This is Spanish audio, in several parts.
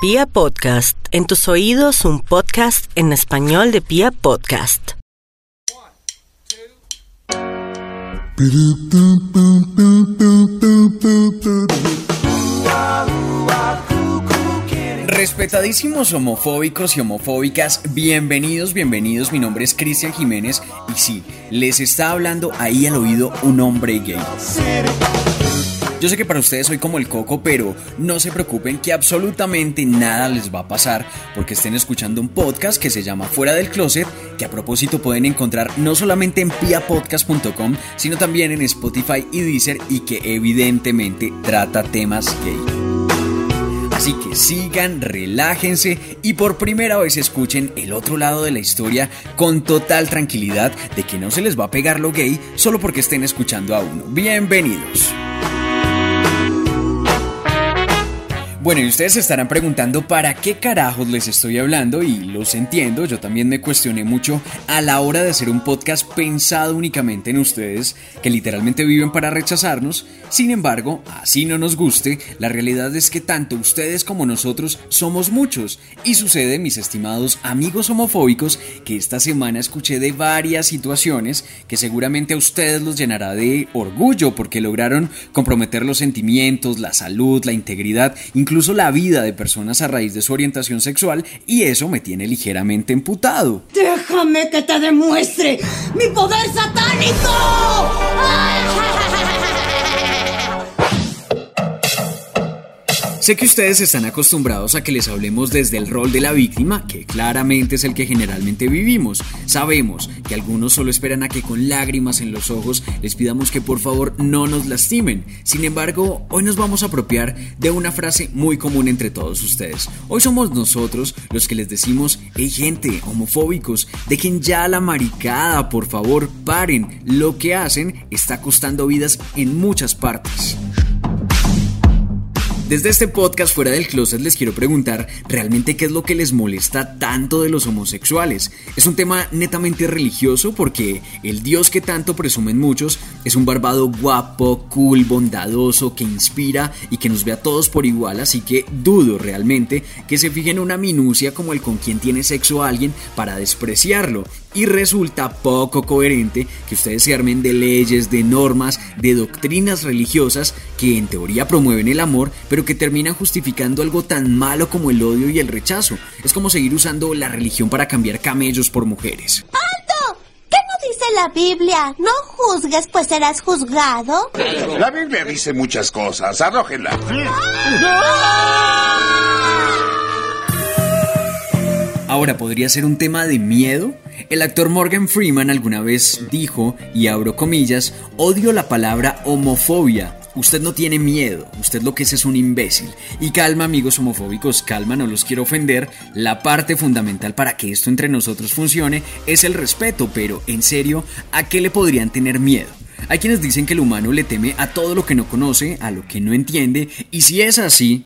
Pia Podcast, en tus oídos un podcast en español de Pia Podcast. Respetadísimos homofóbicos y homofóbicas, bienvenidos, bienvenidos. Mi nombre es Cristian Jiménez y sí, les está hablando ahí al oído un hombre gay. Yo sé que para ustedes soy como el coco, pero no se preocupen que absolutamente nada les va a pasar porque estén escuchando un podcast que se llama Fuera del Closet, que a propósito pueden encontrar no solamente en piapodcast.com, sino también en Spotify y Deezer y que evidentemente trata temas gay. Así que sigan, relájense y por primera vez escuchen el otro lado de la historia con total tranquilidad de que no se les va a pegar lo gay solo porque estén escuchando a uno. Bienvenidos. Bueno, y ustedes se estarán preguntando para qué carajos les estoy hablando y los entiendo, yo también me cuestioné mucho a la hora de hacer un podcast pensado únicamente en ustedes, que literalmente viven para rechazarnos. Sin embargo, así no nos guste, la realidad es que tanto ustedes como nosotros somos muchos y sucede, mis estimados amigos homofóbicos, que esta semana escuché de varias situaciones que seguramente a ustedes los llenará de orgullo porque lograron comprometer los sentimientos, la salud, la integridad, incluso incluso la vida de personas a raíz de su orientación sexual y eso me tiene ligeramente emputado. Déjame que te demuestre mi poder satánico. Sé que ustedes están acostumbrados a que les hablemos desde el rol de la víctima, que claramente es el que generalmente vivimos. Sabemos que algunos solo esperan a que con lágrimas en los ojos les pidamos que por favor no nos lastimen. Sin embargo, hoy nos vamos a apropiar de una frase muy común entre todos ustedes. Hoy somos nosotros los que les decimos, hey gente, homofóbicos, dejen ya la maricada, por favor, paren. Lo que hacen está costando vidas en muchas partes. Desde este podcast fuera del closet les quiero preguntar realmente qué es lo que les molesta tanto de los homosexuales. Es un tema netamente religioso porque el Dios que tanto presumen muchos es un barbado guapo, cool, bondadoso, que inspira y que nos ve a todos por igual, así que dudo realmente que se fijen en una minucia como el con quien tiene sexo a alguien para despreciarlo. Y resulta poco coherente que ustedes se armen de leyes, de normas, de doctrinas religiosas que en teoría promueven el amor, pero que terminan justificando algo tan malo como el odio y el rechazo. Es como seguir usando la religión para cambiar camellos por mujeres. ¡Alto! ¿Qué no dice la Biblia? No juzgues, pues serás juzgado. La Biblia dice muchas cosas. Arrójenla. Ahora, ¿podría ser un tema de miedo? El actor Morgan Freeman alguna vez dijo, y abro comillas, odio la palabra homofobia. Usted no tiene miedo, usted lo que es es un imbécil. Y calma amigos homofóbicos, calma, no los quiero ofender. La parte fundamental para que esto entre nosotros funcione es el respeto, pero en serio, ¿a qué le podrían tener miedo? Hay quienes dicen que el humano le teme a todo lo que no conoce, a lo que no entiende, y si es así...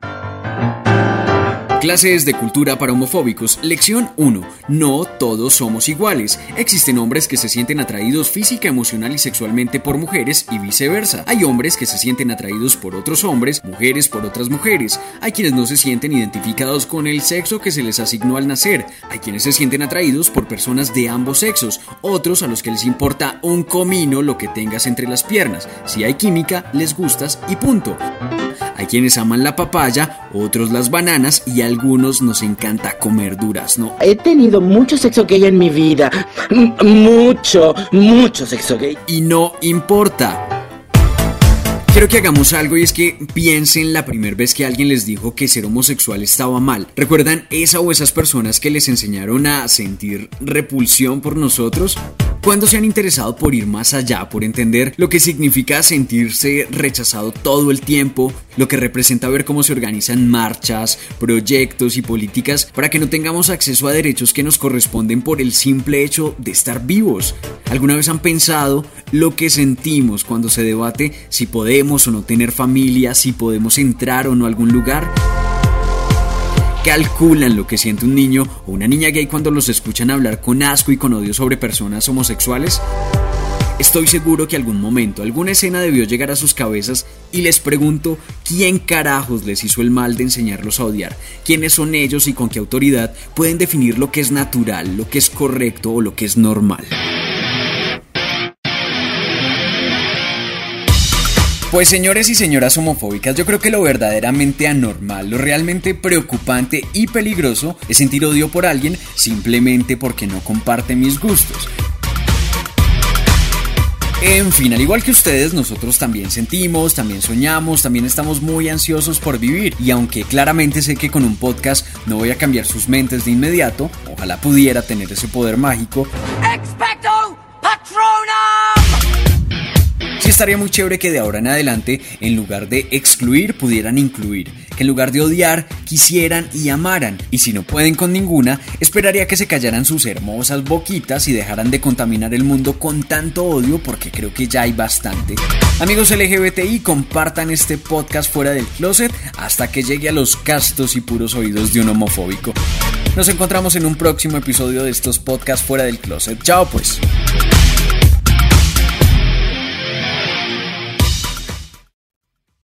Clases de cultura para homofóbicos. Lección 1. No todos somos iguales. Existen hombres que se sienten atraídos física, emocional y sexualmente por mujeres y viceversa. Hay hombres que se sienten atraídos por otros hombres, mujeres por otras mujeres. Hay quienes no se sienten identificados con el sexo que se les asignó al nacer. Hay quienes se sienten atraídos por personas de ambos sexos. Otros a los que les importa un comino lo que tengas entre las piernas. Si hay química, les gustas y punto. Hay quienes aman la papaya, otros las bananas y algunos nos encanta comer durazno. He tenido mucho sexo gay en mi vida. M- Mucho, mucho sexo gay. Y no importa. Quiero que hagamos algo y es que piensen la primera vez que alguien les dijo que ser homosexual estaba mal. ¿Recuerdan esa o esas personas que les enseñaron a sentir repulsión por nosotros? ¿Cuándo se han interesado por ir más allá, por entender lo que significa sentirse rechazado todo el tiempo, lo que representa ver cómo se organizan marchas, proyectos y políticas para que no tengamos acceso a derechos que nos corresponden por el simple hecho de estar vivos? ¿Alguna vez han pensado lo que sentimos cuando se debate si podemos o no tener familia, si podemos entrar o no a algún lugar? Calculan lo que siente un niño o una niña gay cuando los escuchan hablar con asco y con odio sobre personas homosexuales? Estoy seguro que algún momento, alguna escena debió llegar a sus cabezas y les pregunto quién carajos les hizo el mal de enseñarlos a odiar, quiénes son ellos y con qué autoridad pueden definir lo que es natural, lo que es correcto o lo que es normal. Pues señores y señoras homofóbicas, yo creo que lo verdaderamente anormal, lo realmente preocupante y peligroso es sentir odio por alguien simplemente porque no comparte mis gustos. En fin, al igual que ustedes, nosotros también sentimos, también soñamos, también estamos muy ansiosos por vivir. Y aunque claramente sé que con un podcast no voy a cambiar sus mentes de inmediato, ojalá pudiera tener ese poder mágico. ¡Expecto estaría muy chévere que de ahora en adelante, en lugar de excluir, pudieran incluir. Que en lugar de odiar, quisieran y amaran. Y si no pueden con ninguna, esperaría que se callaran sus hermosas boquitas y dejaran de contaminar el mundo con tanto odio porque creo que ya hay bastante. Amigos LGBTI, compartan este podcast fuera del closet hasta que llegue a los castos y puros oídos de un homofóbico. Nos encontramos en un próximo episodio de estos podcasts fuera del closet. Chao pues.